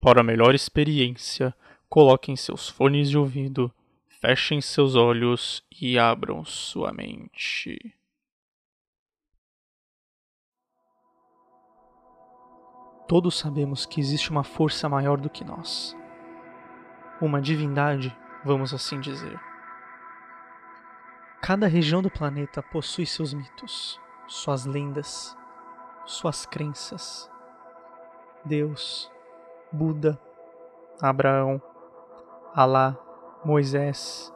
Para melhor experiência, coloquem seus fones de ouvido, fechem seus olhos e abram sua mente. Todos sabemos que existe uma força maior do que nós. Uma divindade, vamos assim dizer. Cada região do planeta possui seus mitos, suas lendas, suas crenças. Deus, Buda, Abraão, Alá, Moisés,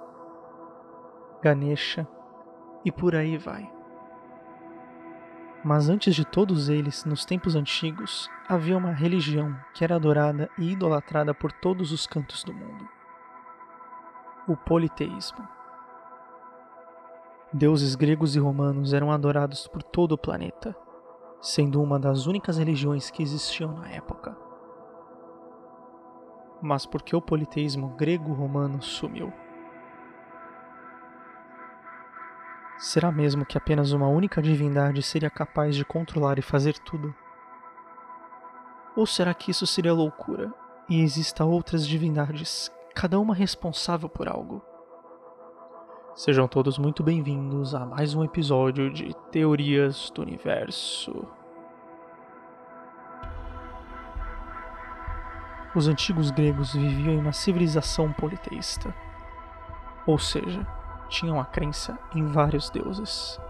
Ganesha e por aí vai. Mas antes de todos eles, nos tempos antigos, havia uma religião que era adorada e idolatrada por todos os cantos do mundo: o politeísmo. Deuses gregos e romanos eram adorados por todo o planeta, sendo uma das únicas religiões que existiam na época. Mas por que o politeísmo grego-romano sumiu? Será mesmo que apenas uma única divindade seria capaz de controlar e fazer tudo? Ou será que isso seria loucura e exista outras divindades, cada uma responsável por algo? Sejam todos muito bem-vindos a mais um episódio de Teorias do Universo. Os antigos gregos viviam em uma civilização politeísta, ou seja, tinham a crença em vários deuses.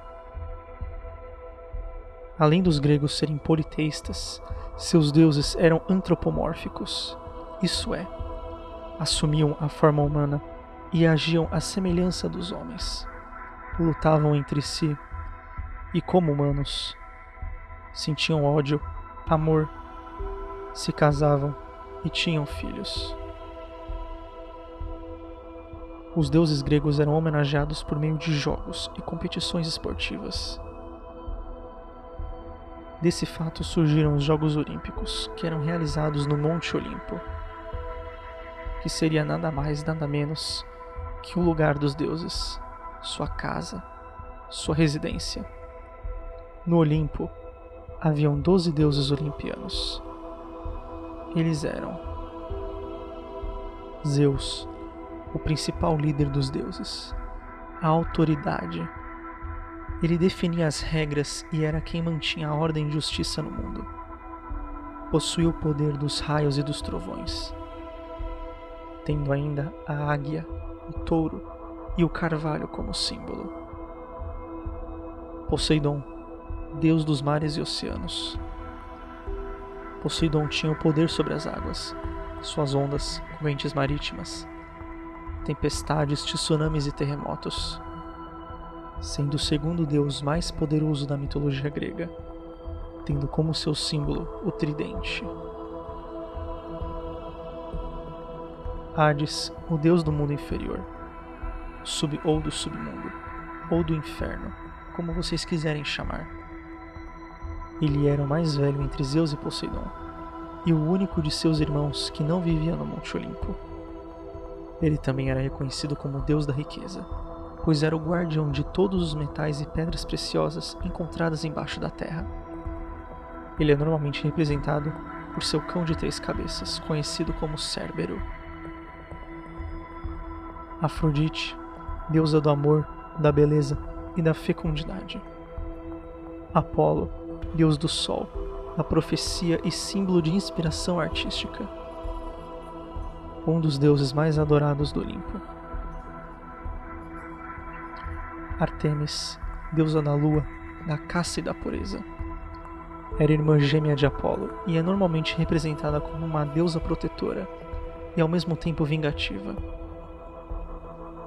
Além dos gregos serem politeístas, seus deuses eram antropomórficos, isso é, assumiam a forma humana e agiam à semelhança dos homens. Lutavam entre si e, como humanos, sentiam ódio, amor, se casavam e tinham filhos. Os deuses gregos eram homenageados por meio de jogos e competições esportivas. Desse fato surgiram os Jogos Olímpicos, que eram realizados no Monte Olimpo, que seria nada mais nada menos que o lugar dos deuses, sua casa, sua residência. No Olimpo haviam doze deuses olimpianos. Eles eram Zeus, o principal líder dos deuses, a autoridade. Ele definia as regras e era quem mantinha a ordem e justiça no mundo. Possuía o poder dos raios e dos trovões, tendo ainda a águia, o touro e o carvalho como símbolo. Poseidon, deus dos mares e oceanos. Poseidon tinha o poder sobre as águas, suas ondas, correntes marítimas, tempestades, tsunamis e terremotos, sendo o segundo deus mais poderoso da mitologia grega, tendo como seu símbolo o tridente. Hades, o deus do mundo inferior, sub ou do submundo, ou do inferno, como vocês quiserem chamar. Ele era o mais velho entre Zeus e Poseidon, e o único de seus irmãos que não vivia no Monte Olimpo. Ele também era reconhecido como o deus da riqueza, pois era o guardião de todos os metais e pedras preciosas encontradas embaixo da terra. Ele é normalmente representado por seu cão de três cabeças, conhecido como Cérbero. Afrodite, deusa do amor, da beleza e da fecundidade. Apolo, deus do sol, da profecia e símbolo de inspiração artística um dos deuses mais adorados do Olimpo. Artemis, deusa da lua, da caça e da pureza. Era irmã gêmea de Apolo e é normalmente representada como uma deusa protetora e ao mesmo tempo vingativa.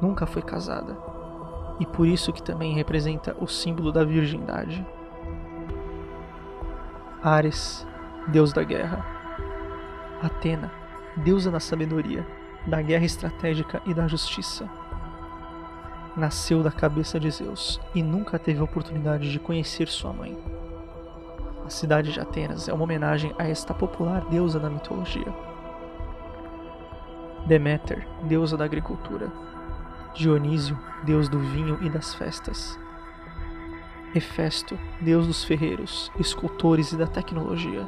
Nunca foi casada e por isso que também representa o símbolo da virgindade. Ares, deus da guerra. Atena, deusa da sabedoria, da guerra estratégica e da justiça. Nasceu da cabeça de Zeus e nunca teve a oportunidade de conhecer sua mãe. A cidade de Atenas é uma homenagem a esta popular deusa da mitologia. Deméter, deusa da agricultura. Dionísio, deus do vinho e das festas. Hefesto, deus dos ferreiros, escultores e da tecnologia.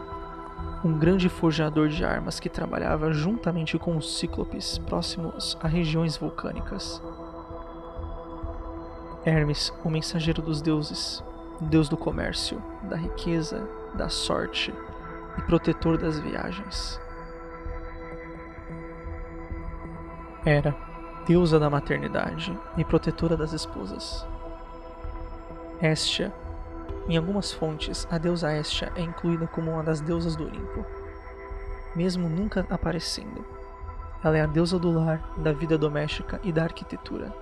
um grande forjador de armas que trabalhava juntamente com os cíclopes próximos a regiões vulcânicas. Hermes, o mensageiro dos deuses, deus do comércio, da riqueza, da sorte e protetor das viagens. Era deusa da maternidade e protetora das esposas. Estia em algumas fontes, a deusa Estia é incluída como uma das deusas do Olimpo, mesmo nunca aparecendo. Ela é a deusa do lar, da vida doméstica e da arquitetura.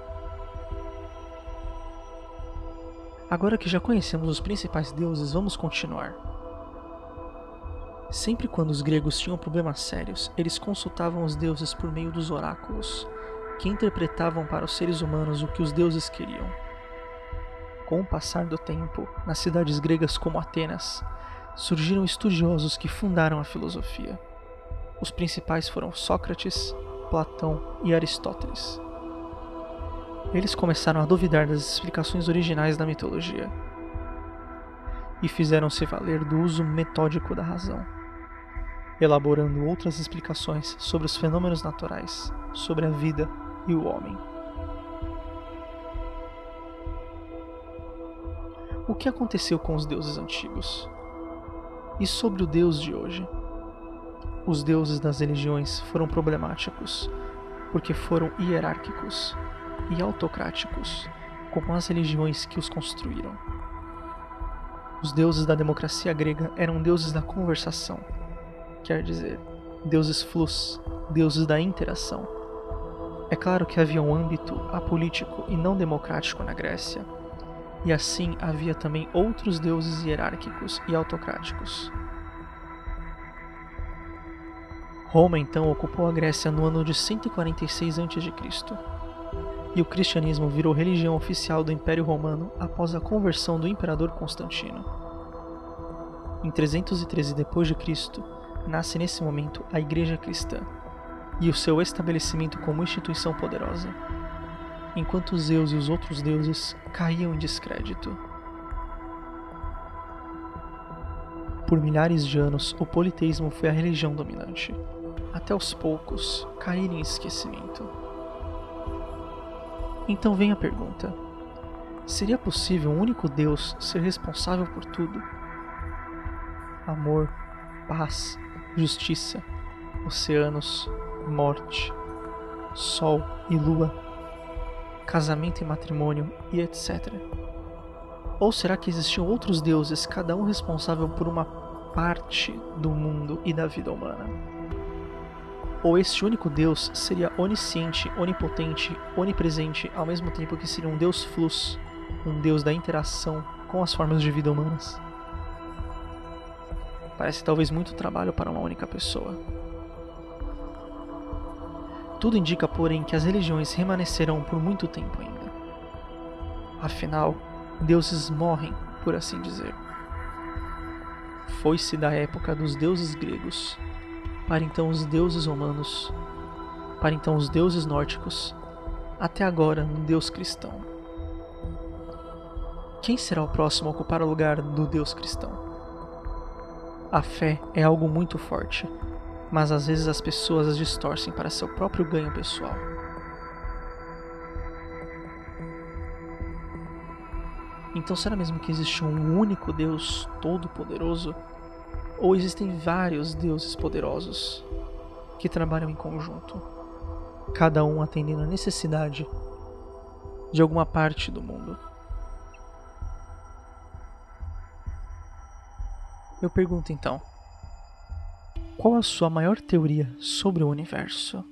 Agora que já conhecemos os principais deuses, vamos continuar. Sempre quando os gregos tinham problemas sérios, eles consultavam os deuses por meio dos oráculos, que interpretavam para os seres humanos o que os deuses queriam. Com o passar do tempo, nas cidades gregas como Atenas, surgiram estudiosos que fundaram a filosofia. Os principais foram Sócrates, Platão e Aristóteles. Eles começaram a duvidar das explicações originais da mitologia e fizeram-se valer do uso metódico da razão, elaborando outras explicações sobre os fenômenos naturais, sobre a vida e o homem. O que aconteceu com os deuses antigos. E sobre o Deus de hoje. Os deuses das religiões foram problemáticos, porque foram hierárquicos e autocráticos, como as religiões que os construíram. Os deuses da democracia grega eram deuses da conversação, quer dizer, deuses flus, deuses da interação. É claro que havia um âmbito apolítico e não democrático na Grécia, e assim havia também outros deuses hierárquicos e autocráticos. Roma então ocupou a Grécia no ano de 146 a.C. E o cristianismo virou religião oficial do Império Romano após a conversão do imperador Constantino. Em 313 d.C., nasce nesse momento a Igreja Cristã e o seu estabelecimento como instituição poderosa enquanto Zeus e os outros deuses caíam em descrédito. Por milhares de anos, o politeísmo foi a religião dominante, até aos poucos cair em esquecimento. Então vem a pergunta: seria possível um único Deus ser responsável por tudo? Amor, paz, justiça, oceanos, morte, sol e lua casamento e matrimônio e etc. Ou será que existiam outros deuses, cada um responsável por uma parte do mundo e da vida humana? Ou este único Deus seria onisciente, onipotente, onipresente, ao mesmo tempo que seria um Deus flux, um Deus da interação com as formas de vida humanas? Parece talvez muito trabalho para uma única pessoa. Tudo indica, porém, que as religiões remanescerão por muito tempo ainda. Afinal, deuses morrem, por assim dizer. Foi-se da época dos deuses gregos, para então os deuses romanos, para então os deuses nórdicos, até agora um deus cristão. Quem será o próximo a ocupar o lugar do deus cristão? A fé é algo muito forte mas às vezes as pessoas as distorcem para seu próprio ganho pessoal. Então será mesmo que existe um único Deus todo-poderoso? Ou existem vários deuses poderosos que trabalham em conjunto, cada um atendendo a necessidade de alguma parte do mundo? Eu pergunto então: qual a sua maior teoria sobre o universo?